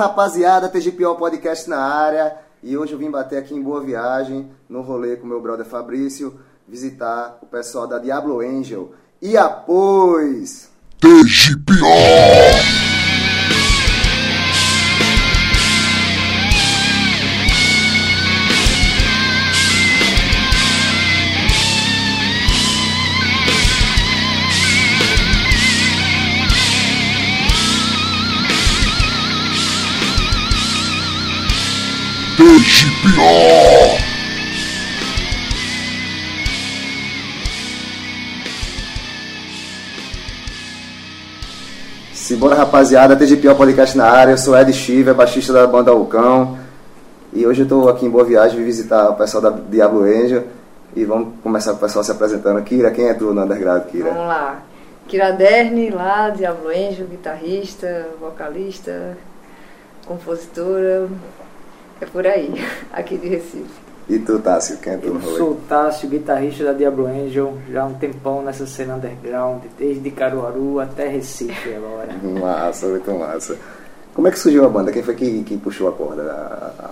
Rapaziada, TGPO Podcast na área. E hoje eu vim bater aqui em Boa Viagem, no rolê com meu brother Fabrício, visitar o pessoal da Diablo Angel. E após... TGPO! TGPO! Simbora, rapaziada, TGPO Podcast na área. Eu sou Ed Chiva, baixista da banda Vulcão. E hoje eu tô aqui em Boa Viagem, vim visitar o pessoal da Diablo Angel. E vamos começar com o pessoal se apresentando. Kira, quem é tu no underground, Kira? Vamos lá. Kira Derni, lá, Diablo Angel, guitarrista, vocalista, compositora. É por aí, aqui de Recife. E tu, Tássio, quem é tu Eu sou o Tássio, guitarrista da Diablo Angel, já há um tempão nessa cena underground, desde Caruaru até Recife agora. Massa, muito massa. Como é que surgiu a banda? Quem foi que, que puxou a corda? A- a-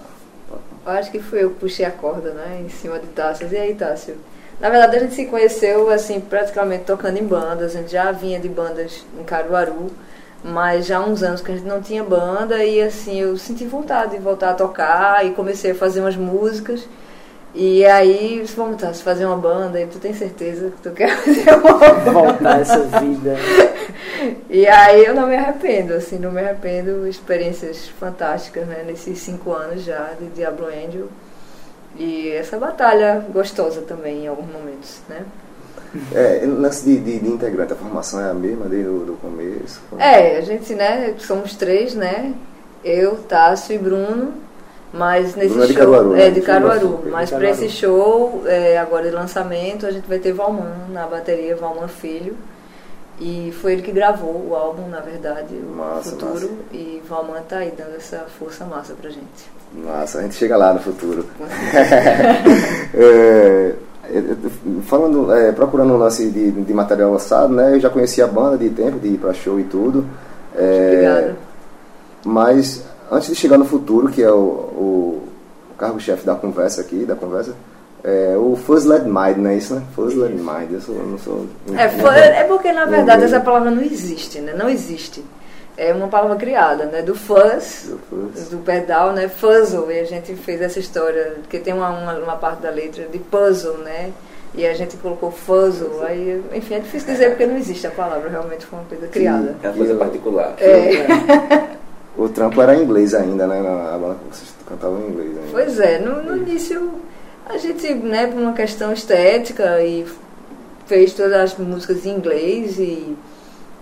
Eu acho que fui eu que puxei a corda, né, em cima de Tássio. E aí, Tássio? Na verdade, a gente se conheceu, assim, praticamente tocando em bandas. A gente já vinha de bandas em Caruaru, mas já há uns anos que a gente não tinha banda. E, assim, eu senti vontade de voltar a tocar e comecei a fazer umas músicas. E aí, vamos, Tássio, fazer uma banda. E tu tem certeza que tu quer fazer uma banda? Voltar essa vida. E aí eu não me arrependo, assim, não me arrependo. Experiências fantásticas, né? Nesses cinco anos já de Diablo Angel. E essa batalha gostosa também em alguns momentos, né? É, lance de, de, de integrante, a formação é a mesma desde o começo? É, a gente, né, somos três, né? Eu, Tássio e Bruno. Mas nesse Bruno é de show. Caruaru, né? É, de Caruaru. De Mas para Caruaru. esse show, é, agora de lançamento, a gente vai ter Valman na bateria, Valman Filho. E foi ele que gravou o álbum, na verdade, o Massa, Futuro. massa. E Valman tá aí dando essa força massa pra gente. Nossa, a gente chega lá no futuro. É, falando, é, procurando um lance de, de material lançado, né? Eu já conhecia a banda de tempo, de ir pra show e tudo. É. Mas antes de chegar no futuro, que é o, o cargo-chefe da conversa aqui, da conversa, é o Fuzzled Mind, não é isso, né? Fuzzled Mind, eu, sou, não sou... É, é porque, na verdade, essa palavra não existe, né? Não existe. É uma palavra criada, né? Do fuzz, Do fuzz. do pedal, né? Fuzzle. E a gente fez essa história, porque tem uma, uma, uma parte da letra de puzzle, né? E a gente colocou fuzzle. Aí, enfim, é difícil dizer porque não existe a palavra. Realmente foi uma coisa criada. É uma coisa particular. É, O trampo era em inglês ainda, né? A banda, vocês cantavam em inglês ainda. pois é, no, no início a gente, né, por uma questão estética e fez todas as músicas em inglês e,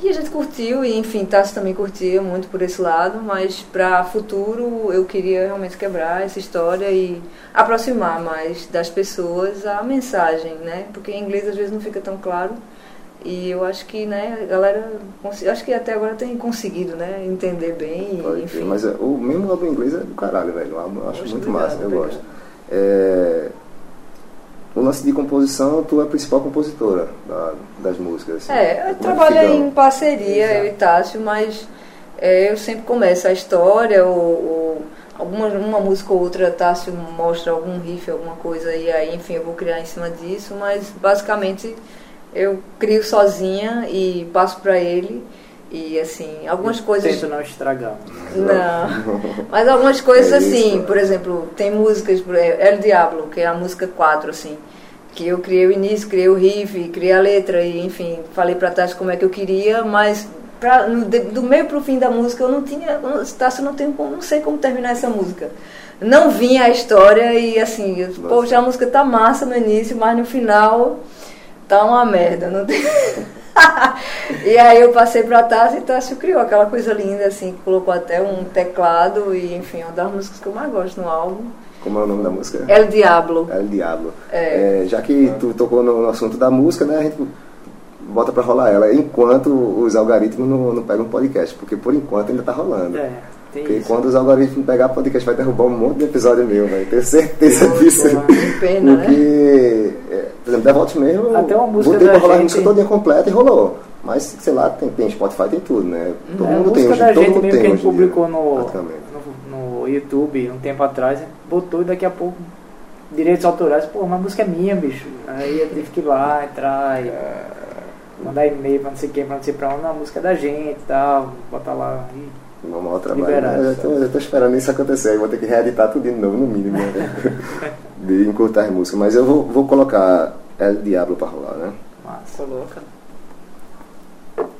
e a gente curtiu e enfim, Tassi também curtia muito por esse lado, mas para futuro eu queria realmente quebrar essa história e aproximar mais das pessoas a mensagem, né? Porque em inglês às vezes não fica tão claro. E eu acho que, né, a galera, acho que até agora tem conseguido, né, entender bem, Pode enfim. Mas é, o mesmo álbum em inglês é do caralho, velho. Eu acho Poxa, muito obrigada, massa, eu obrigada. gosto. É, o lance de composição, tu é a principal compositora da- das músicas. assim. É, eu que trabalho fica? em parceria, Exato. eu e Tássio, mas é, eu sempre começo a história, ou, ou alguma uma música ou outra, Tássio mostra algum riff, alguma coisa, e aí, enfim, eu vou criar em cima disso, mas basicamente eu crio sozinha e passo pra ele, e assim, algumas coisas... Tento não estragar. Não. Mas algumas coisas É isso, assim, né? por exemplo, tem músicas, El Diablo, que é a música 4, assim, que eu criei o início, criei o riff, criei a letra e, enfim, falei pra Tassi como é que eu queria, mas pra, no- do meio pro fim da música eu não tinha, eu não- Tassi não tem como, não sei como terminar essa música. Não vinha a história e assim, eu, poxa, a música tá massa no início, mas no final tá uma merda, não tem... e aí eu passei pra Tassi e Tassi criou aquela coisa linda, assim, que colocou até um teclado e, enfim, é uma das músicas que eu mais gosto no álbum. Como é o nome da música? El Diablo. El Diablo. É. É, já que tu tocou no, no assunto da música, né, a gente bota pra rolar ela, enquanto os algoritmos não, não pegam podcast, porque por enquanto ainda tá rolando. É, tem Porque isso. quando os algoritmos pegar podcast vai derrubar um monte de episódio meu, velho. Tenho certeza disso. Que pena, né? Porque, é, por exemplo, mesmo, Até uma música botei pra rolar a gente- música toda completa e rolou. Mas, sei lá, tem, tem Spotify, tem tudo, né? Todo É, a mundo tem música hoje, da todo gente mundo mesmo tem que a gente em dia, publicou no, praticamente. no YouTube um tempo atrás, botou e daqui a pouco direitos autorais, pô, uma música é minha, bicho. Aí eu tive que ir lá, entrar e mandar e-mail pra não sei quem, pra não sei pra onde, a música é da gente e tal, botar lá. E ao trabalho. Liberado, Eu tô esperando isso acontecer. Eu vou ter que reeditar tudo de novo, no mínimo. Né? de encurtar as músicas. Mas eu vou, vou colocar El Diablo pra rolar, né? massa. Coloca.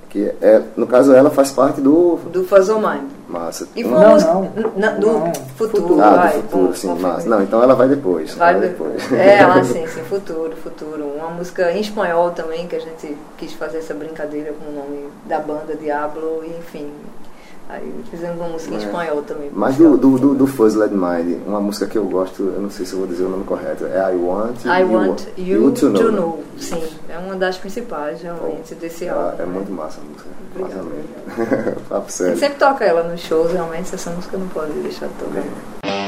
Que é, no caso, ela faz parte do. Do Fuzzle Mind. Massa. E uma Não, não. do Não. futuro. Futuro. Ah, vai, do futuro, com- sim, com- massa. Não, então ela vai depois. Vai ela depois. É, ah, sim, sim, futuro, futuro. Uma música em espanhol também, que a gente quis fazer essa brincadeira com o nome da banda Diablo, e enfim. Aí fizemos uma música em É. espanhol também. Mas do, do, do, do Fuzzled Mind, uma música que eu gosto, eu não sei se eu vou dizer o nome correto, é I Want I Want You, to, know. know. Sim, é uma das principais, realmente, desse Ah, álbum. é né? muito massa a música. Massa Obrigada. mesmo. Papo sério. sempre toca ela nos shows, realmente, essa música não pode deixar de tocar. I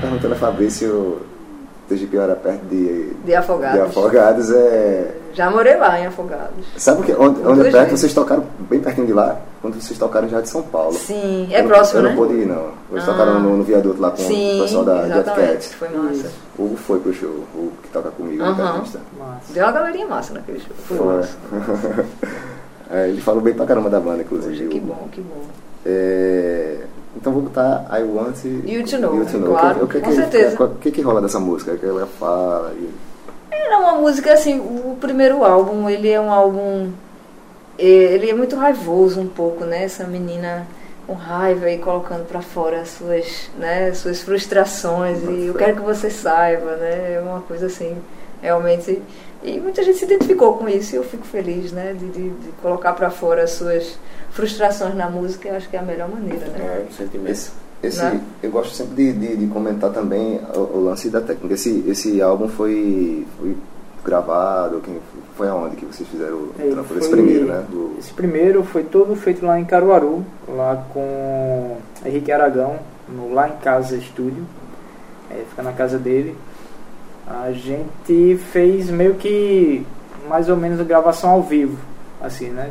perguntando a Fabrício TGP era perto de, De Afogados. de Afogados. É... Já morei lá em Afogados. Sabe que, onde, onde perto vezes. vocês tocaram, bem pertinho de lá? Quando vocês tocaram já de São Paulo. Sim, é eu, não- próximo, Eu né? não pude ir, não. Vocês Ah. tocaram no, no viaduto lá com Sim, o pessoal da Jet exatamente. Cat. Foi massa. O Hugo foi pro show, o Hugo que toca comigo no Aham. guitarrista. Massa. Deu uma galerinha massa naquele show. Foi, Foi. massa. É, ele falou bem pra caramba da banda, inclusive. Poxa, que o bom, que bom. É, então vou botar I Want You to Know, You to know. claro, O que, o que, com que- certeza. O que, que rola dessa música? O que ela fala? E- Era uma música assim, o primeiro álbum, ele é um álbum. eh, Ele é muito raivoso um pouco, né? Essa menina com raiva e colocando pra fora as suas, né, suas frustrações e eu quero que você saiba, né? É uma coisa assim, realmente. E muita gente se identificou com isso e eu fico feliz, né? De, de, de colocar pra fora as suas frustrações na música, eu acho que é a melhor maneira, né? É, sentimento. Esse, esse, Né? Eu gosto sempre de, de, de comentar também o, o lance da técnica. Esse, esse álbum foi, foi gravado, quem, foi aonde que vocês fizeram o Ele trampo? Esse primeiro, né? Do, Esse primeiro foi todo feito lá em Caruaru, lá com Henrique Aragão, no Lá em Casa Estúdio. É, fica na casa dele. A gente fez meio que mais ou menos a gravação ao vivo, assim, né?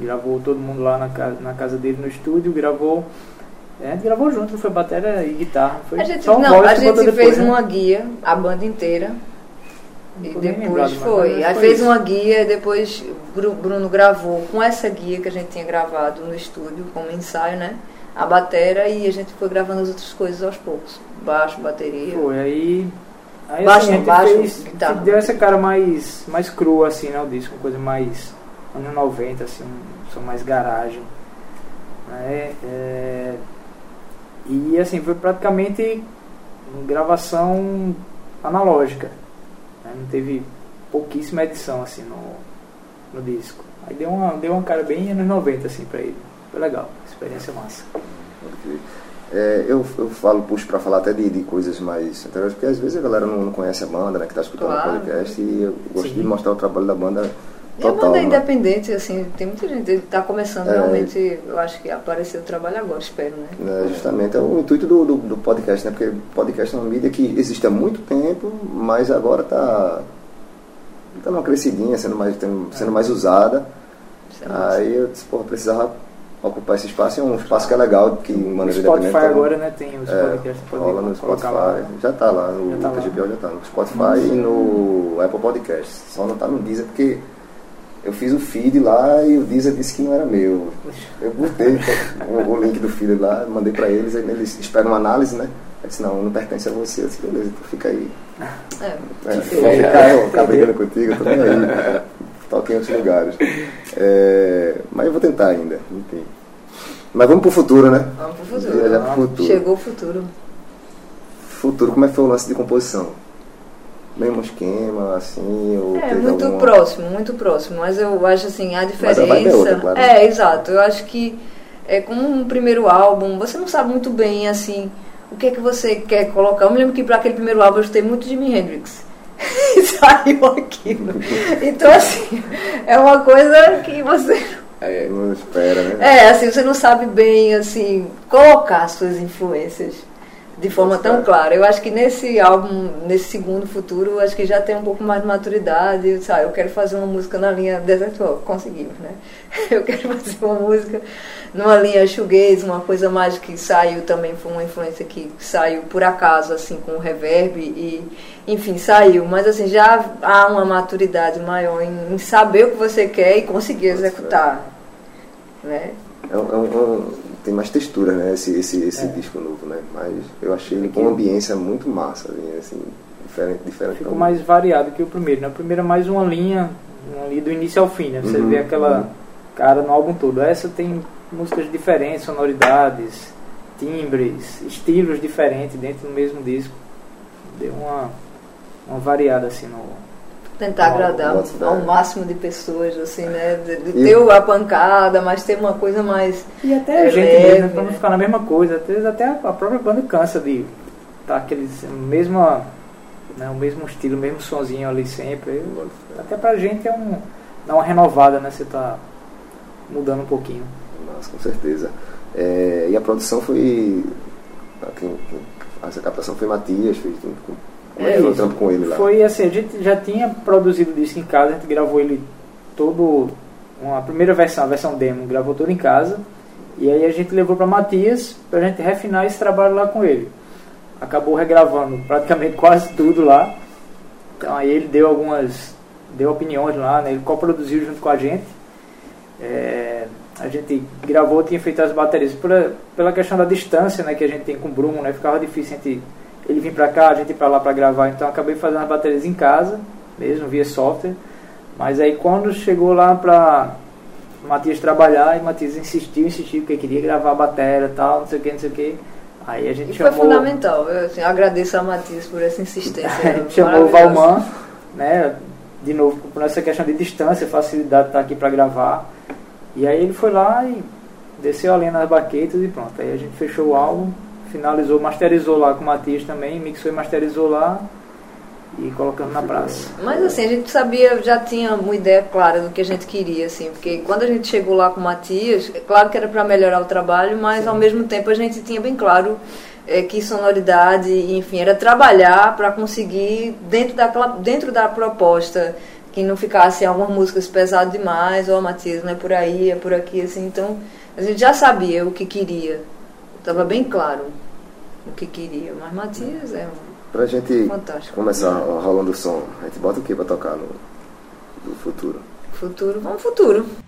Gravou todo mundo lá na casa, na casa dele no estúdio, gravou. é, gravou junto, não foi bateria e guitarra. Foi A gente, só um não, a gente botou fez depois, né? uma guia, a banda inteira. Não E depois foi. Aí fez isso. uma guia, depois Bru- Bruno gravou com essa guia que a gente tinha gravado no estúdio, como ensaio, né? A batera e a gente foi gravando as outras coisas aos poucos. Baixo, bateria. Foi, aí. Aí Baixo, assim, baixo, fez, guitarra. deu essa cara mais, mais crua, assim, né? O disco, uma coisa mais anos 90, assim, um som mais garagem. Né? É, e assim, foi praticamente gravação analógica. né? Não teve pouquíssima edição, assim, no, no disco. Aí deu uma, deu uma cara bem anos 90, assim, pra ele. Foi legal, experiência massa. É, eu, eu falo, puxo pra falar até de, de coisas mais anteriores, porque às vezes a galera não, não conhece a banda, né, que tá escutando Claro. o podcast, e eu gosto Sim. de mostrar o trabalho da banda E a total. banda é né? independente, assim, tem muita gente que está começando É. realmente, eu acho que apareceu o trabalho agora, espero, né? É, justamente, é o intuito do, do, do podcast, né? Porque podcast é uma mídia que existe há muito tempo, mas agora está tá numa crescidinha, sendo mais, sendo mais usada. É. Aí eu disse, porra, precisava ocupar esse espaço, e é um espaço que é legal, que de maneira Spotify independente. tá- agora, né, tem os É, podcasts, rola no Spotify, lá. já tá lá, no Já tá lá. Já tá no Spotify e no Apple Podcasts. Só não tá no Deezer porque eu fiz o feed lá e o Deezer disse que não era meu. Eu botei o, link do feed lá, mandei pra eles, aí eles esperam uma análise, né? Eu disse, não, não pertence a você. Eu disse, beleza, então fica aí. É. É, vou ficar, ficar brigando contigo, eu tô nem aí. Toque em outros lugares. É, mas eu vou tentar ainda, enfim. Mas vamos pro futuro, né? Vamos pro futuro. Viajar pro futuro. Chegou o futuro. Futuro, como é que foi o lance de composição? Mesmo esquema, assim, ou É, muito alguma... próximo, muito próximo. Mas eu acho assim, a a diferença. é outra, claro. É, exato. Eu acho que é como um primeiro álbum, você não sabe muito bem assim o que é que você quer colocar. Eu me lembro que para aquele primeiro álbum eu escutei muito Jimi Hendrix. E saiu aquilo. Então, assim, é uma coisa que você. É, não espera, né? É, assim, você não sabe bem, assim, colocar as suas influências de forma tão clara. Eu acho que nesse álbum, nesse segundo futuro, acho que já tem um pouco mais de maturidade. Eu, disse, ah, eu quero fazer uma música na linha Desert Rock, conseguimos, né? Eu quero fazer uma música numa linha shoegaze, uma coisa mais que saiu também, foi uma influência que saiu por acaso, assim, com o reverb e, enfim, saiu. Mas, assim, já há uma maturidade maior em, em saber o que você quer e conseguir executar, né? É um- é um- é um- tem mais textura, né? Esse, esse, esse É. disco novo, né? Mas eu achei ele Aqui- com uma ambiência muito massa, assim, assim, diferente, diferente. Ficou mais variado que o primeiro, né? O primeiro é mais uma linha, uma linha do início ao fim, né? Você Uhum, vê aquela uhum. cara no álbum todo. Essa tem músicas diferentes, sonoridades, timbres, estilos diferentes dentro do mesmo disco. Deu uma, uma variada assim no. Tentar agradar ao máximo de pessoas, assim, né? De, de E- ter a pancada, mas ter uma coisa mais. E até a gente leve, mesmo, né? pra não né? ficar na mesma coisa. Às vezes até a própria banda cansa de tá aqueles mesma, né, o mesmo estilo, o mesmo sonzinho ali sempre. Até pra gente é um dá uma renovada, né? Você tá mudando um pouquinho. Mas, com certeza. É, e a produção foi. Quem Essa captação foi Matias, fez com, como É é que foi o trampo com ele lá? Foi assim, a gente já tinha produzido o disco em casa, a gente gravou ele todo, uma primeira versão, a versão demo, gravou todo em casa. E aí a gente levou para Matias pra gente refinar esse trabalho lá com ele. Acabou regravando praticamente quase tudo lá. Então aí ele deu algumas, deu opiniões lá, né? ele coproduziu junto com a gente. É, a gente gravou, tinha feito as baterias pela, pela questão da distância né, que a gente tem com o Bruno, né? Ficava difícil a gente, ele vir pra cá, a gente ir pra lá pra gravar, então acabei fazendo as baterias em casa, mesmo, via software. Mas aí quando chegou lá pra Matias trabalhar, e Matias insistiu, insistiu, porque queria gravar a bateria e tal, não sei o que, não sei o que. Aí a gente E foi chamou. fundamental. Eu assim, agradeço a Matias por essa insistência. A gente chamou o. Valman, né? De novo, por essa questão de distância, facilidade de estar aqui para gravar. E aí ele foi lá e desceu a nas baquetas e pronto. Aí a gente fechou o álbum, finalizou, masterizou lá com o Matias também, mixou e masterizou lá e colocamos na praça. Mas assim, a gente sabia, já tinha uma ideia clara do que a gente queria, assim, porque quando a gente chegou lá com o Matias, é claro que era para melhorar o trabalho, mas ao mesmo tempo a gente tinha bem claro é, que sonoridade, enfim, era trabalhar para conseguir, dentro, daquela, dentro da proposta, que não ficasse algumas músicas pesadas demais, ou Matias, não é por aí, é por aqui, assim, então a gente já sabia o que queria, estava bem claro o que queria, mas Matias é um Pra gente fantástico. começar rolando o som, a gente bota o que pra tocar no, no futuro? Futuro, vamos futuro. Futuro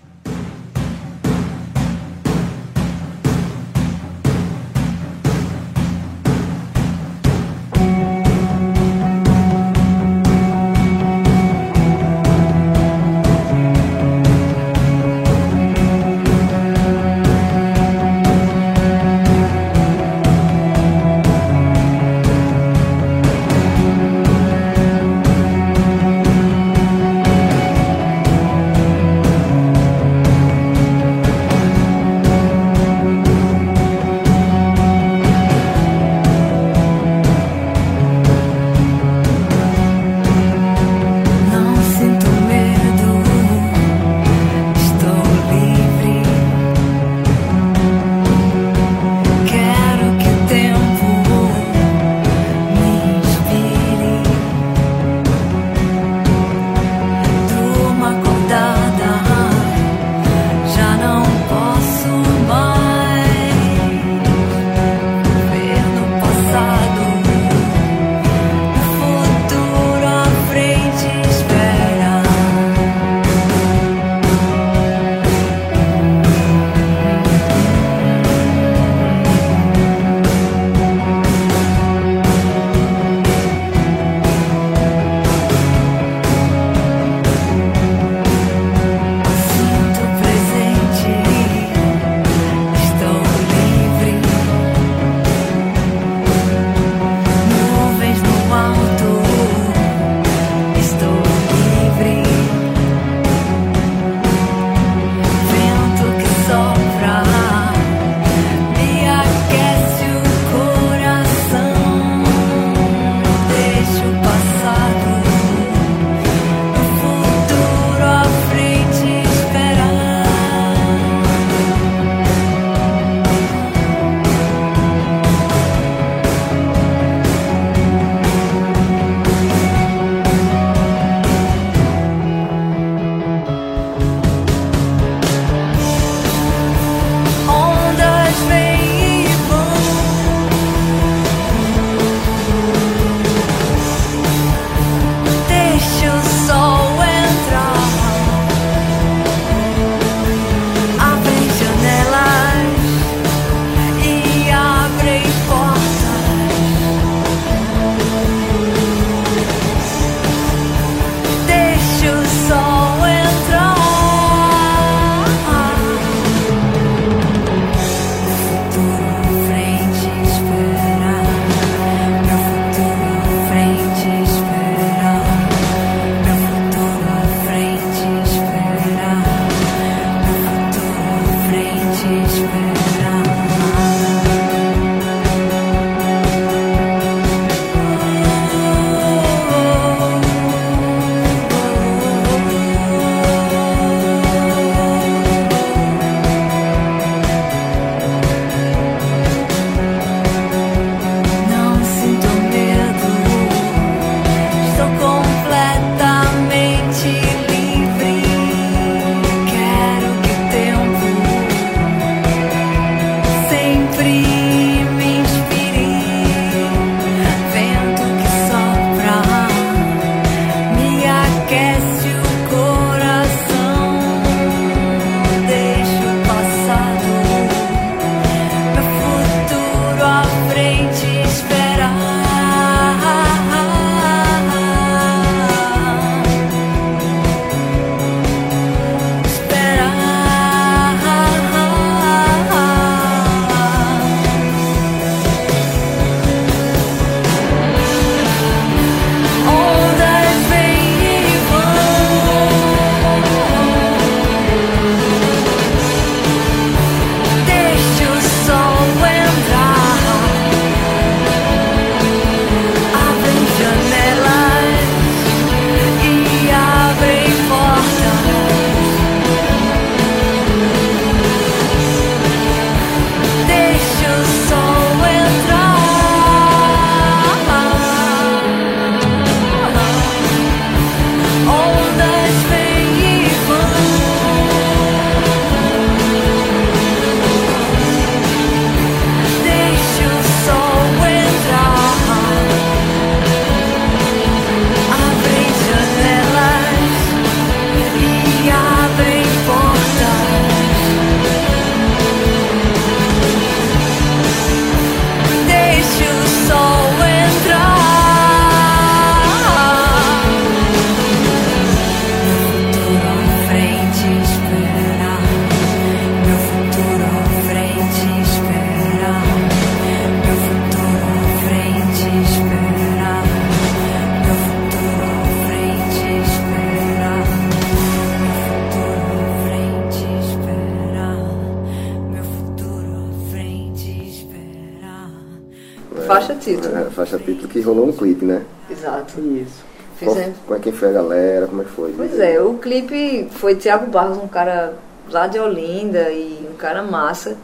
foi Tiago Barros, um cara lá de Olinda e um cara massa,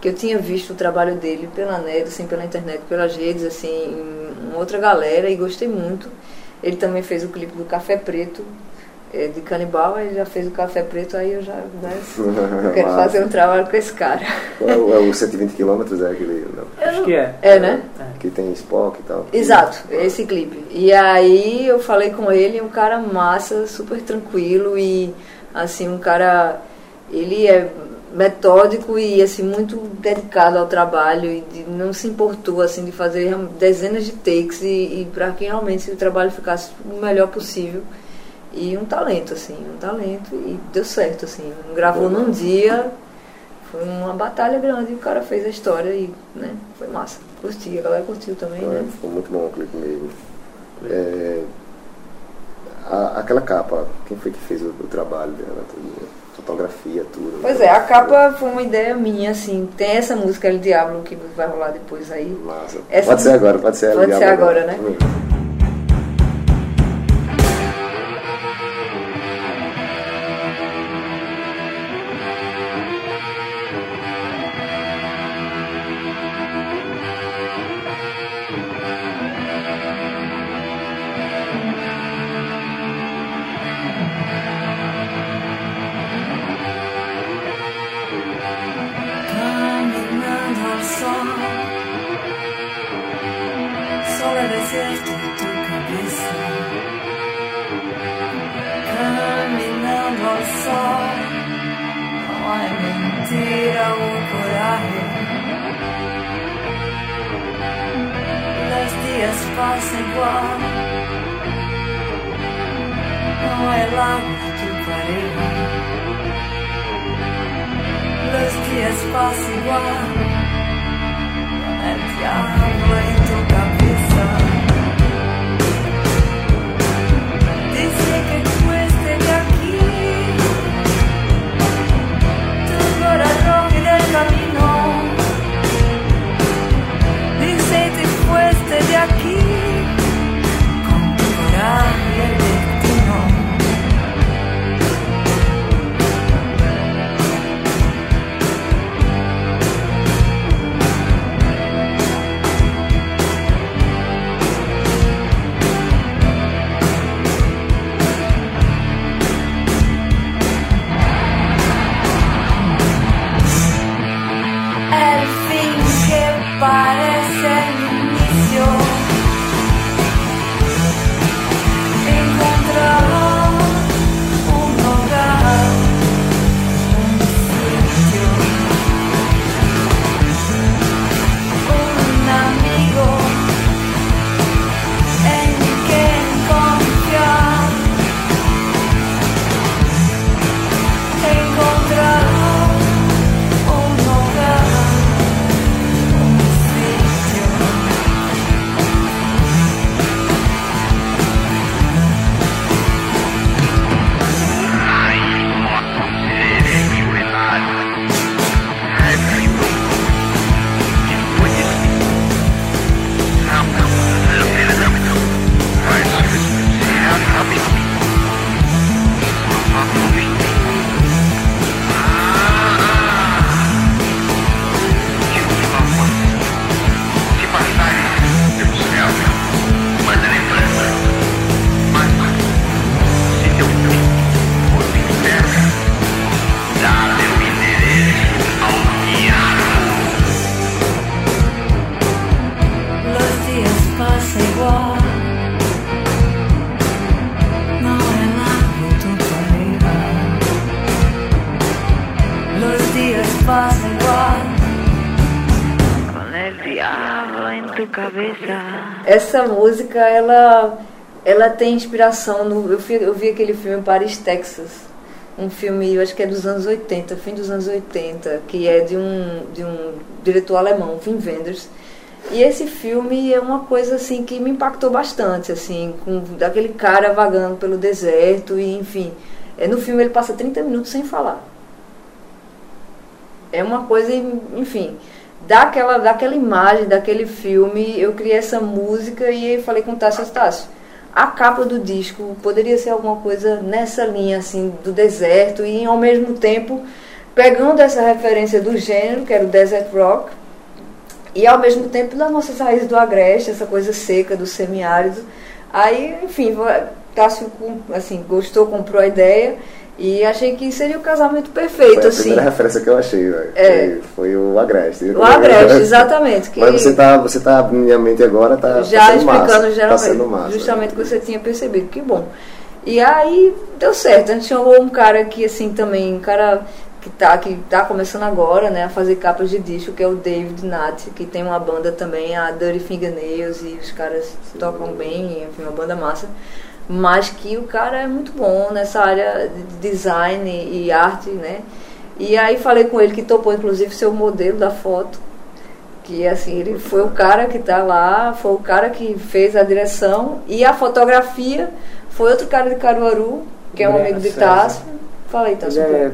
que eu tinha visto o trabalho dele pela net, assim, pela internet, pelas redes, assim, em uma outra galera e gostei muito. Ele também fez o clipe do Café Preto, é, de Canibal, ele já fez o Café Preto, aí eu já né, eu quero Massa. fazer um trabalho com esse cara. É o, é o 120 km, é aquele não, Acho que é. É, né? que tem Spock e tal. Exato, esse clipe. E aí eu falei com ele, um cara massa, super tranquilo e assim, um cara ele é metódico e assim muito dedicado ao trabalho e de- não se importou assim de fazer dezenas de takes e, e para que realmente o trabalho ficasse o melhor possível. E um talento assim, um talento e deu certo assim. Gravou num dia, foi uma batalha grande e o cara fez a história e, né, foi massa. Curti, a galera curtiu também, Então, né? é, ficou muito bom o clipe mesmo. É, a- aquela capa, quem foi que fez o, o trabalho dela? Tudo, fotografia, tudo. Pois é, a capa foi uma ideia minha, assim. Tem essa música El Diablo que vai rolar depois aí. Massa. Essa- Pode ser agora, pode ser. Pode ser agora, né? Hum. Dias passam igual, não é lágrima tu pareja. Los días pasan igual, el diablo en tu música, ela, ela tem inspiração no. Eu, fi- eu vi aquele filme Paris, Texas. Um filme, eu acho que é dos anos 80, fim dos anos 80, que é de um, de um diretor alemão, Wim Wenders. E esse filme é uma coisa assim que me impactou bastante, assim, com daquele cara vagando pelo deserto e enfim. É, no filme ele passa 30 minutos sem falar. É uma coisa, enfim, daquela, daquela imagem, daquele filme, eu criei essa música e falei com o Tássio, Tássio, a capa do disco poderia ser alguma coisa nessa linha, assim, do deserto e ao mesmo tempo pegando essa referência do gênero, que era o desert rock, e ao mesmo tempo das nossas raízes do agreste, essa coisa seca do semiárido. Aí, enfim, Tássio assim, gostou, comprou a ideia e achei que seria o casamento perfeito, Foi a assim. primeira referência que eu achei, velho. É. Foi, o Agreste. O Agreste, exatamente. Que Mas você tá, você tá abrindo minha mente agora, tá, já tá explicando geralmente, Tá massa. justamente o que você tinha percebido, que bom. E aí deu certo, a gente chamou um cara que assim também, um cara que tá, que tá começando agora, né, a fazer capas de disco, que é o David Nath, que tem uma banda também, a Dirty Fingernails, e os caras tocam bem, enfim, uma banda massa. Mas que o cara é muito bom nessa área de design e arte, né? E aí falei com ele que topou inclusive ser o modelo da foto que assim ele foi o cara que está lá, foi o cara que fez a direção e a fotografia foi outro cara de Caruaru, que é um Breno amigo de. Tássio. Ele Tássio. é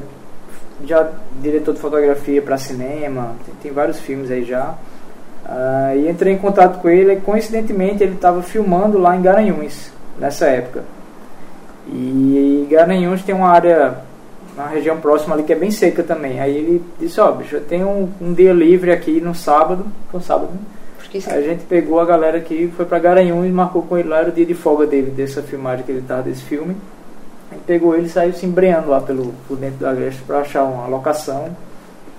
já diretor de fotografia para cinema, tem, tem vários filmes aí já. Ah, e entrei em contato com ele e coincidentemente ele estava filmando lá em Garanhuns, nessa época. E Garanhuns tem uma área, uma região próxima ali que é bem seca também. Aí ele disse, ó, bicho, eu tenho um, um dia livre aqui no sábado, foi um sábado, né? A gente pegou a galera aqui, foi pra Garanhuns e marcou com ele lá, era o dia de folga dele, dessa filmagem que ele tava desse filme. A gente pegou ele e saiu se embreando lá pelo, por dentro do Agreste pra achar uma locação.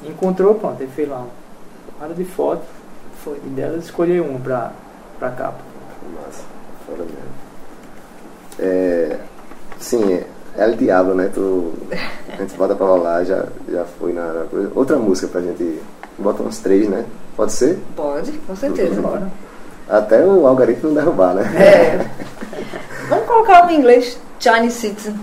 Encontrou, pronto, ele fez lá uma área de foto, foi, e dela escolheu uma pra, pra capa. Massa, foda mesmo. É, sim, é El Diablo, né? Tu, a gente bota pra rolar, já, já foi na. Outra música pra gente. Bota uns três, né? Pode ser? Pode, com certeza. Bora. Até o algoritmo não derrubar, né? É. Vamos colocar um em inglês, Chinese Citizen.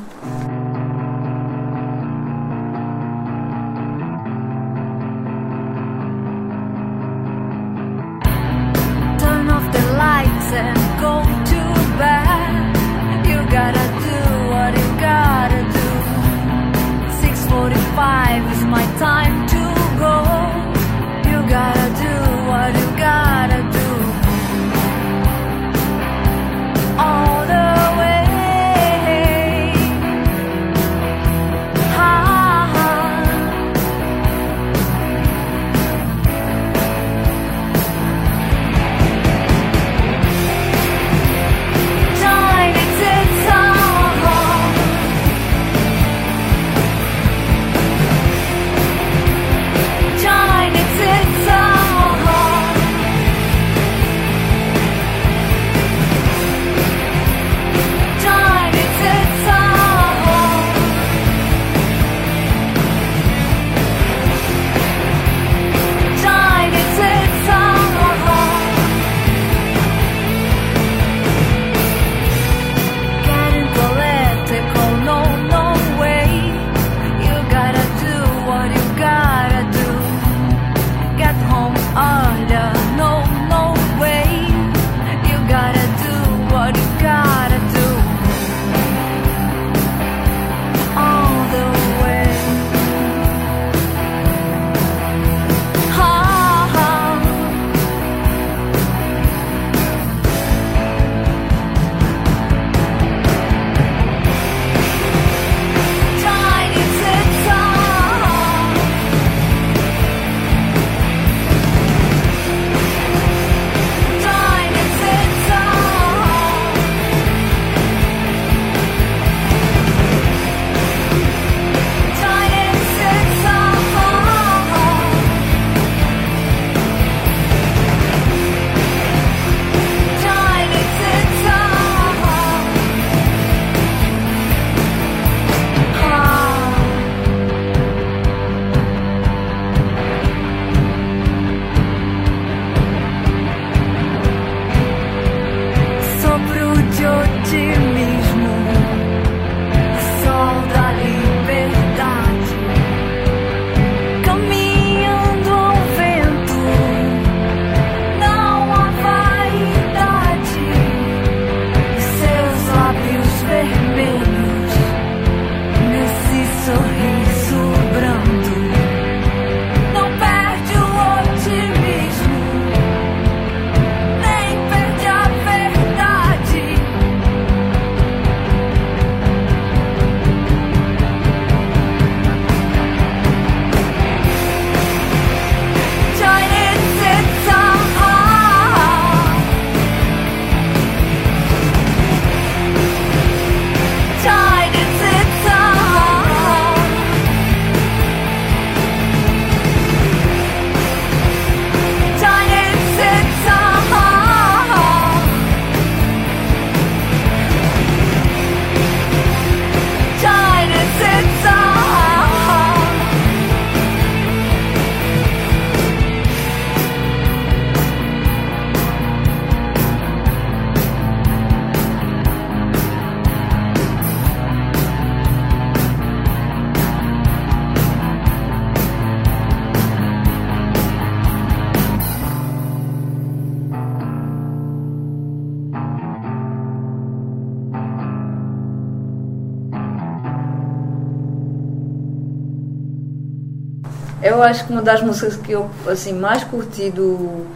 Eu acho que uma das músicas que eu assim mais curti do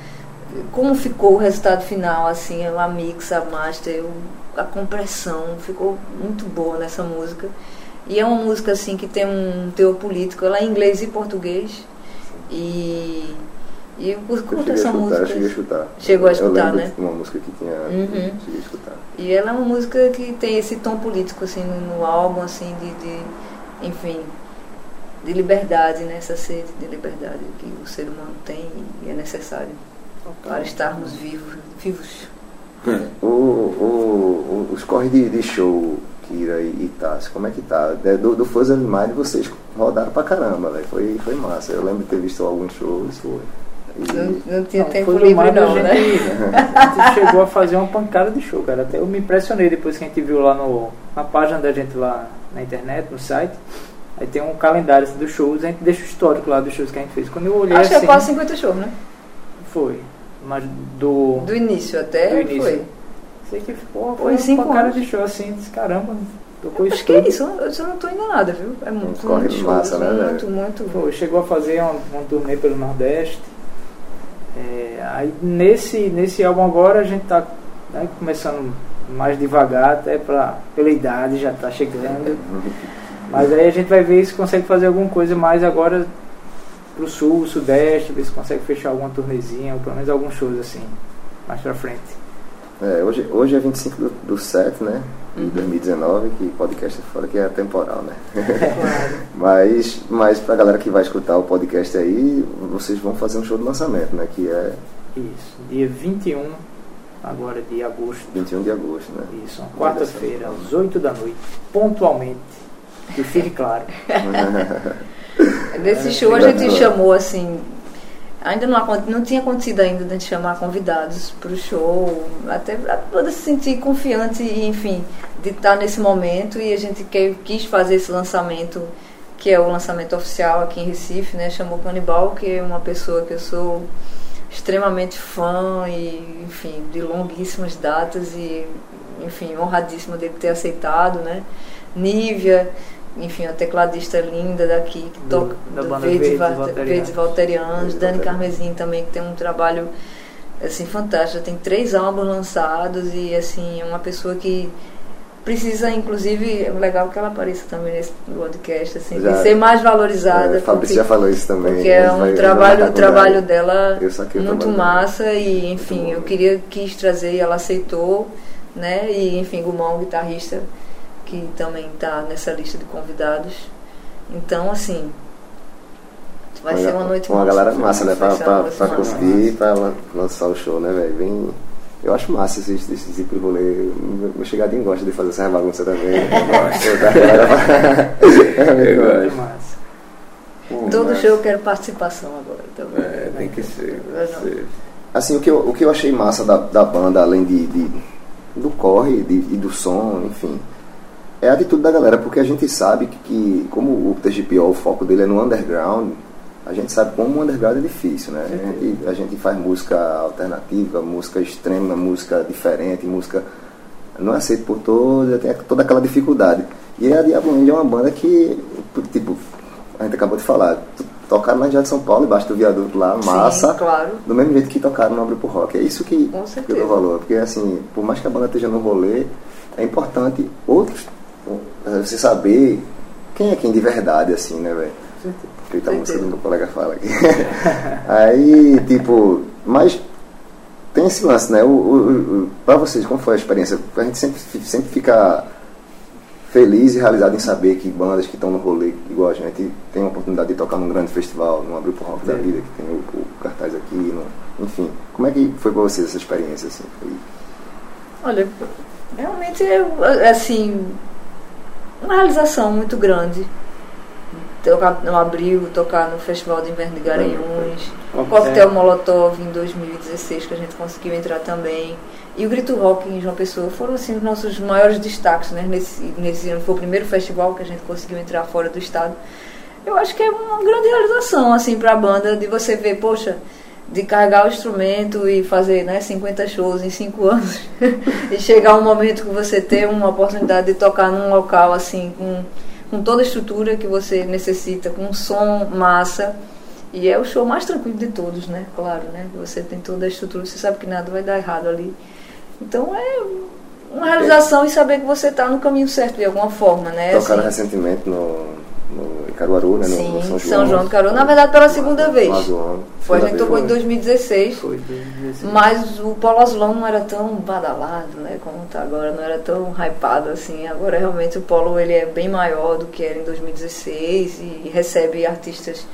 como ficou o resultado final, assim, a mix, a master, eu- a compressão, ficou muito boa nessa música. E é uma música assim que tem um teor político, ela é em inglês e português. E, e eu Eu curto a essa música. eu cheguei a escutar. Chegou a Eu escutar, né? uma música que tinha. Uhum. Cheguei a escutar. E ela é uma música que tem esse tom político assim no, no álbum, assim, de, de enfim, de liberdade, né? Essa sede de liberdade que o ser humano tem e é necessário para estarmos vivos. vivos. O, o, o- os corre de, de show, Kira e, e Tassi, como é que tá? É, Do, do Fuzz Mind vocês rodaram pra caramba, velho. Foi, foi massa. Eu lembro de ter visto alguns shows. Foi. Não, E, não tinha Não, tempo livre não, a né? a gente chegou a fazer uma pancada de show, cara. Até eu me impressionei depois que a gente viu lá no, na página da gente lá na internet, no site. Aí tem um calendário assim, dos shows, a gente deixa o histórico lá dos shows que a gente fez. Quando eu olhei Acho que assim, é quase 50 shows, né? foi. Mas do. Do início até Do início. foi. Sei que pô, Foi cinco uma pancada anos. de show assim, disse, caramba, tocou Acho isso que é isso, eu eu não estou enganada, viu? É muito, corre muito show, massa, né, velho? muito, muito. Pô, chegou a fazer uma, uma turnê pelo Nordeste. É, aí nesse, nesse álbum agora a gente tá né, começando mais devagar, até pra, pela idade já tá chegando. Mas aí a gente vai ver se consegue fazer alguma coisa mais agora pro sul, sudeste, ver se consegue fechar alguma turnezinha, ou pelo menos alguns shows assim, mais pra frente. é, hoje, hoje é 25 do, do 7, né? De Uhum. 2019, que podcast é fora que é temporal, né? Mas, mas pra galera que vai escutar o podcast aí, vocês vão fazer um show de lançamento, né? Que é Isso, dia 21 agora de agosto. 21 de agosto, né? Isso, uma quarta-feira, às 8 da noite, pontualmente. Que fique claro. Nesse É, show a gente chamou assim. Ainda não, não tinha acontecido ainda de chamar convidados para o show, até para poder se sentir confiante enfim, de estar nesse momento. E a gente que- quis fazer esse lançamento, que é o lançamento oficial aqui em Recife, né? Chamou Canibal, que é uma pessoa que eu sou extremamente fã e, enfim, de longuíssimas datas e, enfim, honradíssima dele ter aceitado, né? Nívia, enfim, a tecladista linda daqui que Do- toca da do banda Verdes, Verdes Va- Volterianos. Verdes Volterianos, Verdes Dani. Carmesim também, que tem um trabalho assim fantástico, tem três álbuns lançados e assim, é uma pessoa que precisa, inclusive, é legal que ela apareça também nesse podcast, assim, Já- de ser mais valorizada. É, Fabrício já falou isso também. porque é vai- um vai trabalho, o trabalho dela muito dela. massa e enfim, eu queria quis trazer e ela aceitou, né? E enfim, Gumão, guitarrista, que também está nessa lista de convidados. Então, assim, vai ser uma noite Uma galera massa, né? Pra, ser pra, uma conseguir pra lan- lançar o show, né, velho? Bem. Eu acho massa esse, esse tipo de rolê. Meu meu chegadinho gosta de fazer essa bagunça também. Eu gosto. É, Eu muito gosto. Massa. Pô, Todo mas- show eu quero participação agora também. É, tem que ser. Ser. Assim, o que eu, o que eu achei massa da, da banda, além de, de- do corre e do som, enfim, é a atitude da galera, porque a gente sabe que, que como o TGPO, o foco dele é no underground, a gente sabe como o underground é difícil, né? A gente, a gente faz música alternativa, música extrema, música diferente, música não é aceita por todos, tem toda aquela dificuldade. E a Diablo Índia é uma banda que, tipo, a gente acabou de falar, tocaram na Jardim de São Paulo, embaixo do viaduto lá, massa. Sim, claro. Do mesmo jeito que tocaram no Abre pro Rock. É isso que, que eu dou valor. Porque, assim, por mais que a banda esteja no rolê, é importante outros, você saber quem é quem de verdade, assim, né, velho? Eita, a música do meu colega fala aqui. Aí, tipo, mas tem esse lance, né? O, o, o, pra vocês, como foi a experiência? A gente sempre, sempre fica feliz e realizado em saber que bandas que estão no rolê igual a gente tem a oportunidade de tocar num grande festival, num Abril pro Rock da vida, que tem o, o cartaz aqui, no- enfim. Como é que foi pra vocês essa experiência, assim? Foi- Olha, realmente é assim uma realização muito grande. Tocar no Abril, tocar no Festival de Inverno de Garanhuns, o Coquetel Molotov em 2016 que a gente conseguiu entrar também. E o Grito Rock em João Pessoa foram assim os nossos maiores destaques, né? Nesse, nesse ano foi o primeiro festival que a gente conseguiu entrar fora do estado. Eu acho que é uma grande realização assim para a banda de você ver, poxa, de carregar o instrumento e fazer né, 50 shows em 5 anos e chegar um momento que você tem uma oportunidade de tocar num local assim com, com toda a estrutura que você necessita, com um som massa E é o show mais tranquilo de todos, né? Claro, né? Você tem toda a estrutura, você sabe que nada vai dar errado ali. Então é uma realização e saber que você está no caminho certo de alguma forma, né? Tocaram Assim, recentemente no, no Caruaru, né? No, Sim, no São João. São João do Caruaru. Na verdade, pela segunda vez. Ano. Foi, a gente tocou em vez, 2016. Foi 2016. Mas o Polo Azulão não era tão badalado, né, como tá agora, não era tão hypado assim. Agora realmente o Polo ele é bem maior do que era em 2016 e recebe artistas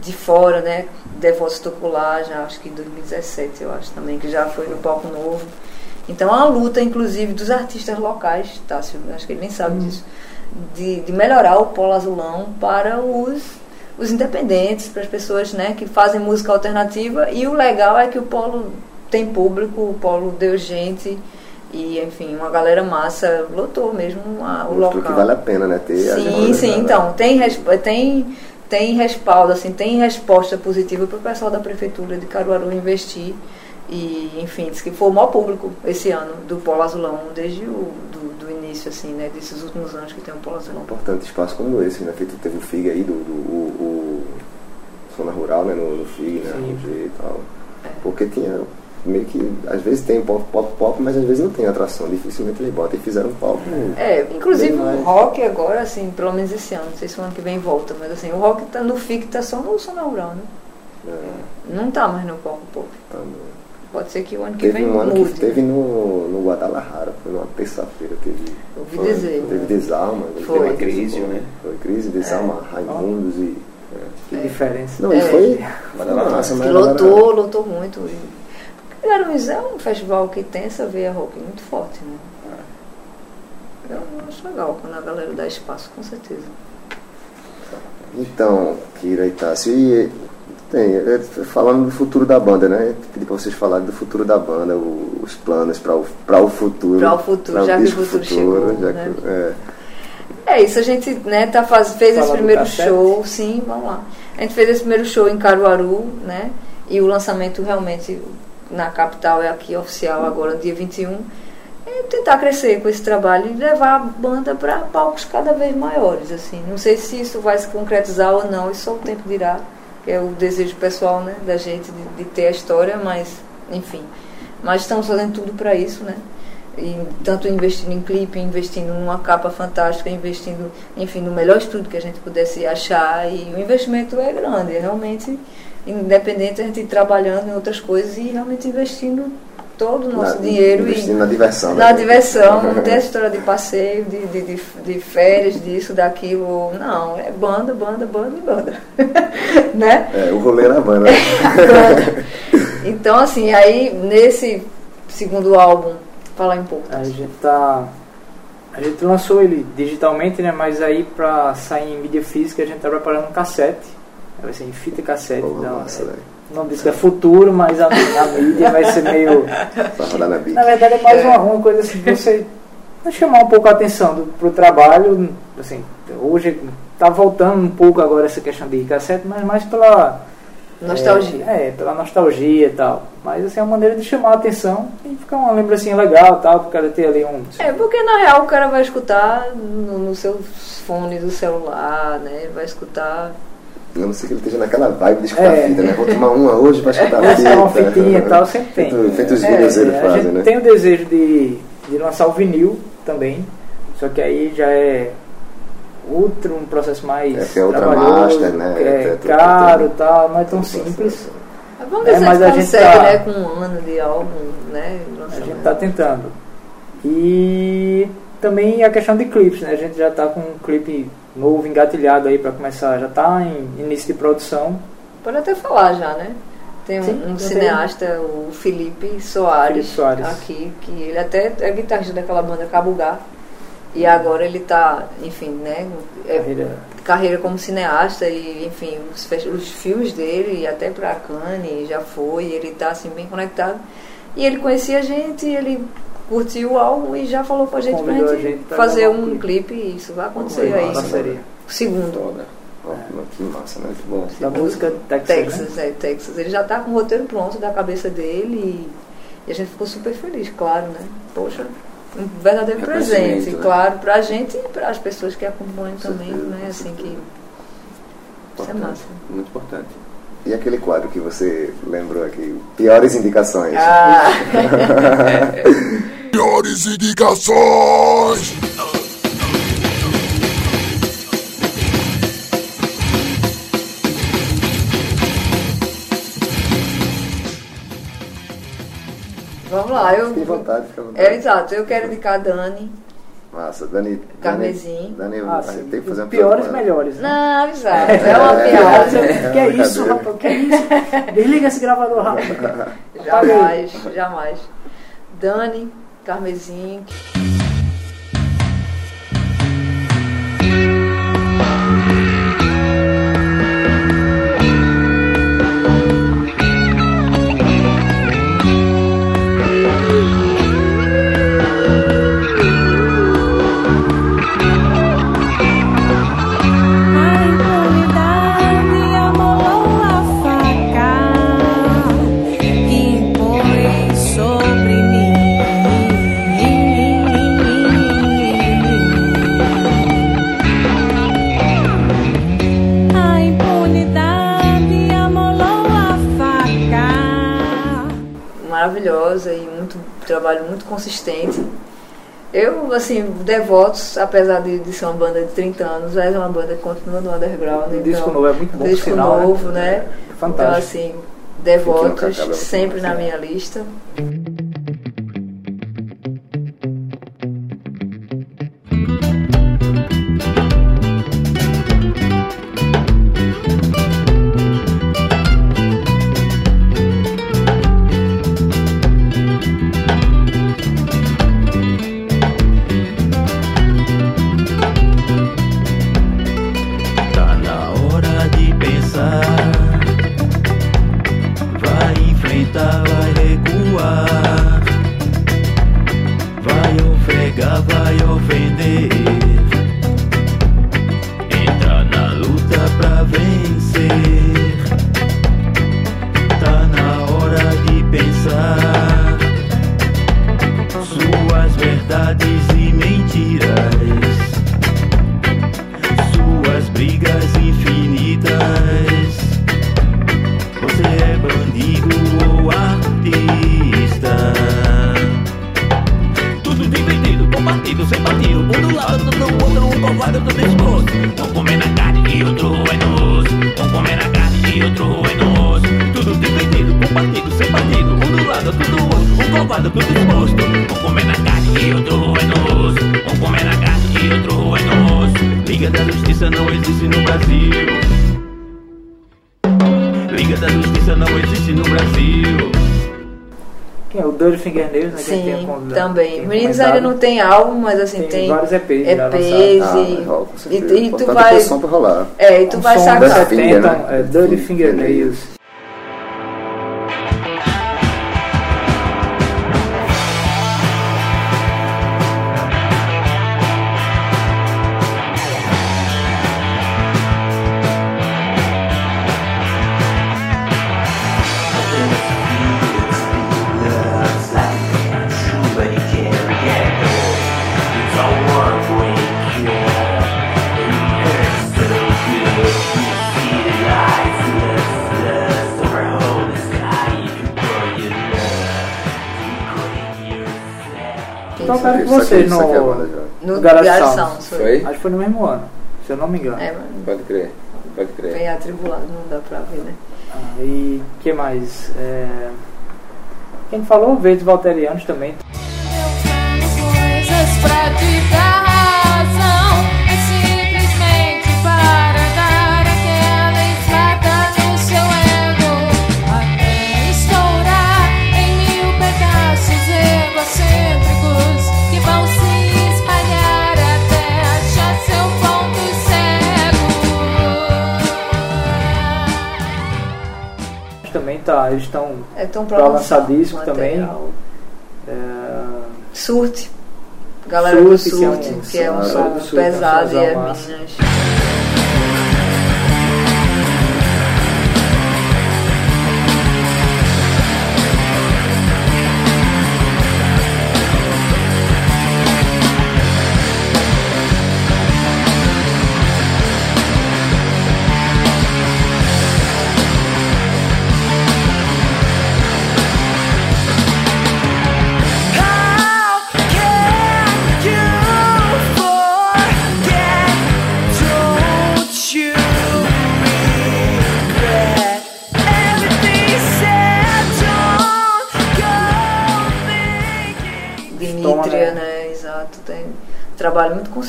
de fora, né? Devotos tocou lá já, acho que em 2017, eu acho também, que já foi no palco novo. Então há uma luta, inclusive, dos artistas locais, Tássio, acho que ele nem sabe disso, de, de melhorar o Polo Azulão para os, os independentes, para as pessoas né, que fazem música alternativa. E o legal é que o Polo tem público, o Polo deu gente. E, enfim, uma galera massa lotou mesmo a- o Mostrou local. que vale a pena, né? Ter a Sim, sim, então, tem, resp- tem, tem respaldo, assim, tem resposta positiva para o pessoal da prefeitura de Caruaru investir. E, enfim, diz que foi o maior público esse ano do Polo Azulão, desde o do, do início, assim, né, desses últimos anos que tem o Polo É um importante espaço como esse, né? Feito, teve o FIG aí, do, do o, o Zona Rural, né? No, no FIG, né? Sim. E tal. É. Porque tinha meio que, às vezes tem pop, pop, pop, mas às vezes não tem atração. Dificilmente eles botam. E fizeram palco. É, inclusive o rock agora, assim, pelo menos esse ano, não sei se o ano que vem volta, mas assim, o rock tá no FIC tá só no Rural, né? É, Não tá mais no palco pop. tá Pode ser que o ano que Teve vem um ano mude. que teve no, no Guadalajara, foi numa terça-feira, teve. Ouvi foi- dizer. Teve Desalma, Foi. teve Crise, né? Foi Crise, Desalma, Raimundos e. Que diferença. Não, É. foi. Guadalajara. massa, mas Que a galera- lotou, lotou muito. Garanhuns é um festival que tem essa veia rock muito forte, né? Eu acho legal quando a galera dá espaço, com certeza. Então, Kira e Tássio, e tem, é, falando do futuro da banda, né? Pedi pra vocês falarem do futuro da banda, o- os planos para o, pra o futuro. Pra o futuro, pra já que o disco futuro chegou, já né? que- é. É isso, a gente né, tá faz, fez Fala esse primeiro show, sim, vamos lá. A gente fez esse primeiro show em Caruaru, né? E o lançamento realmente na capital é aqui oficial agora, dia 21. É tentar crescer com esse trabalho e levar a banda para palcos cada vez maiores, assim. Não sei se isso vai se concretizar ou não, isso só o tempo dirá. É o desejo pessoal, né, da gente de, de ter a história, mas enfim. Mas estamos fazendo tudo para isso, né? E tanto investindo em clipe, investindo numa capa fantástica, investindo, enfim, no melhor estúdio que a gente pudesse achar. E o investimento é grande, é realmente independente a gente trabalhando em outras coisas e realmente investindo todo o nosso Na- dinheiro e na diversão. na né? diversão, não tem história de passeio, de, de, de, de férias, disso, daquilo. Não, é banda, banda, banda e banda. né? É, o rolê na banda. Banda. Então, assim, aí nesse segundo álbum, falar um pouco. A gente tá. A gente lançou ele digitalmente, né? Mas aí pra sair em mídia física a gente tá preparando um cassete. Vai ser em fita cassete. Porra, então, massa, é-. O nome disso é futuro, mas a, a mídia vai ser meio. Rodar na. Na verdade é mais uma, uma coisa assim, você chamar um pouco a atenção do, pro trabalho. Assim, hoje tá voltando um pouco agora essa questão de cassete, mas mais pela. Nostalgia. É, é, pela nostalgia e tal. Mas assim, é uma maneira de chamar a atenção e ficar uma lembrancinha legal e tal, pro cara ter ali um. É, porque na real o cara vai escutar no, no seu fone do celular, né? Vai escutar. A não ser que ele esteja naquela vibe de escutar É. fita, né? Vou tomar uma hoje pra escutar Essa fita. é uma fitinha e tal, sempre tem. Feito, feito os É, vídeos ele a fazem, gente né? tem o desejo de, de lançar o vinil também, só que aí já é outro, um processo mais É, que é outra trabalhoso, master, né? que é É, caro e tal, não é tão simples. processo. Mas vamos É, mas a a gente consegue, tá- né? Com um ano de álbum, né? A lançamento. gente está tentando. E também a questão de clipes, né? A gente já está com um clipe novo engatilhado aí para começar, já está em início de produção. Pode até falar já, né? Tem um, Sim, um cineasta, o Felipe Soares, Felipe Soares. aqui, que ele até é guitarrista daquela banda Cabugá. E agora ele tá, enfim, né? É, Carreira. carreira como cineasta e, enfim, os, os filmes dele, até pra Cannes já foi, ele tá assim bem conectado. E ele conhecia a gente, ele curtiu o álbum e já falou com a gente pra Convidou a gente, gente pra fazer um um clipe isso vai acontecer aí. parceria. Segundo. Ó, que massa, né? Muito bom. Da música Texas. né? Texas, é, Texas. Ele já tá com o roteiro pronto da cabeça dele e, e a gente ficou super feliz, claro, né? Poxa, um verdadeiro presente, né? claro, pra gente e para as pessoas que acompanham Com também, né? Assim que. certeza. Isso é Importante, massa. Muito importante. E aquele quadro que você lembrou aqui, piores indicações. Ah, Piores indicações! vamos lá, eu. Fique vontade, fique à vontade. É exato, eu quero indicar a Dani. Massa, Dani. Carmesim. Dani, Dani Ah, sim. tem que fazer um Piores, melhores. né? Não, exato, é uma É, piada. é. que é isso, rapaz? Que é isso? Desliga esse gravador rápido. Jamais, jamais. Dani, Carmesim. Trabalho muito consistente. Eu, assim, Devotos, apesar de, de ser uma banda de 30 anos, é uma banda que continua no underground. Então, disco novo é muito bom, Disco sinal, né? novo, né? É Então, fantástico. assim, Devotos, sempre na minha lista. Ainda não tem álbum, mas assim, Tem tem, vários EPs EPs Ah, e, certeza. e, e tu vai. ter som pra rolar. É, e tu Um vai sacar. Finger, 70, né? é, Dirty Fingernails. Com Isso aqui- é no, banda já. No no Garage Sounds. Sounds, foi. Foi? Acho que foi no mesmo ano, se eu não me engano. É, mano. Pode crer, pode crer. Bem atribulado, não dá pra ver, né? Ah, e o que mais? É... Quem falou? Verdes Valterianos também. Coisas pra te dar tá, eles estão É Pra lançar disco material. é, Surte. Galera do Surte, que é um Surte, que é um som- Surte, é pesado e é massa. Minas.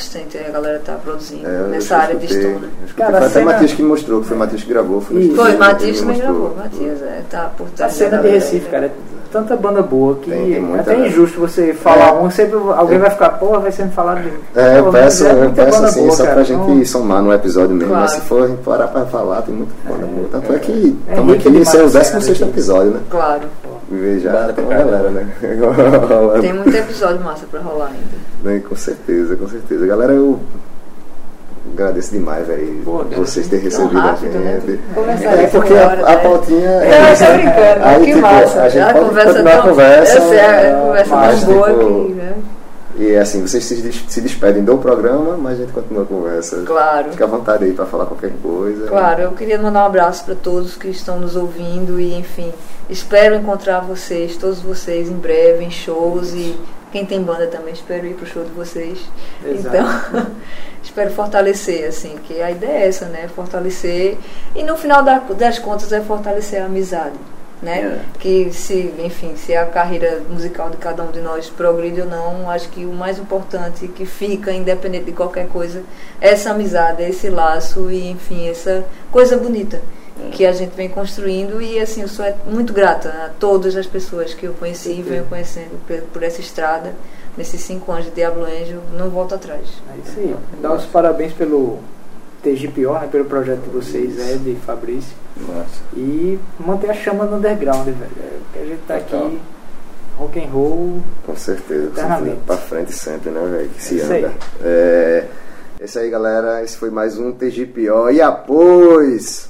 Consistente aí a galera tá produzindo É, nessa área de escutei, eu escutei. Cara, foi a até cena- Matias que me mostrou, que foi Matias que gravou. Foi, Foi, Matias também mostrou. gravou. Matias é, tá por A trás. cena da de Recife, né? cara, é tanta banda boa que Tem- tem muita, até é né? injusto você falar É. um, sempre alguém vai ficar, porra, vai sendo falado de. É, eu peço, mas é eu muita peço assim, boa, só cara, pra gente então- somar no episódio mesmo, mas Claro. se for a parar pra falar, tem muita banda boa. Tanto é que É estamos rico aqui, esse é o a cena 16 daqui. episódio, né? Claro. Já Banda tem uma pra caramba. galera, né? Tem muito episódio massa pra rolar ainda. Né, Com certeza, com certeza. Galera, eu agradeço demais, velho, vocês terem Tão recebido a rápido, né? gente. Conversar É porque a, a né? pautinha. É, eu tô brincando, Aí, que tipo, massa. A gente a pode conversa continuar a tão, conversa. Eu sei, a conversa mas, tão boa tipo, que, né? E assim, vocês se, des- se despedem do programa, mas a gente continua a conversa. Claro. Fica à vontade aí pra falar qualquer coisa. Claro, eu queria mandar um abraço para todos que estão nos ouvindo e, enfim, espero encontrar vocês, todos vocês, em breve, em shows e quem tem banda também, espero ir pro show de vocês. Exato. Então, espero fortalecer, assim, que a ideia é essa, né? Fortalecer e no final da- das contas é fortalecer a amizade. Né? Que se, enfim, se a carreira musical de cada um de nós progride ou não, acho que o mais importante que fica, independente de qualquer coisa, é essa amizade, é esse laço e, enfim, essa coisa bonita que a gente vem construindo e assim eu sou muito grata a todas as pessoas que eu conheci e venho conhecendo por, por essa estrada nesses cinco anos de Diablo Angel não volto atrás É isso aí. Dar os parabéns pelo TGPO, né, pelo projeto de vocês, Ed e Fabrício. Nossa. E manter a chama no underground, velho. É, que a gente tá Total. aqui, rock and roll. Com certeza, com certeza. Pra frente sempre, né, velho? Que se aí. anda. É, esse aí, galera. Esse foi mais um TGPO. E após.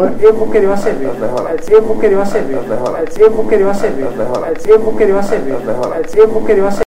Bem, né? Assim. Agora eu vou querer uma cerveja. Eu vou querer uma cerveja. Eu vou querer uma cerveja. Eu vou querer uma cerveja. Eu vou querer uma cerveja.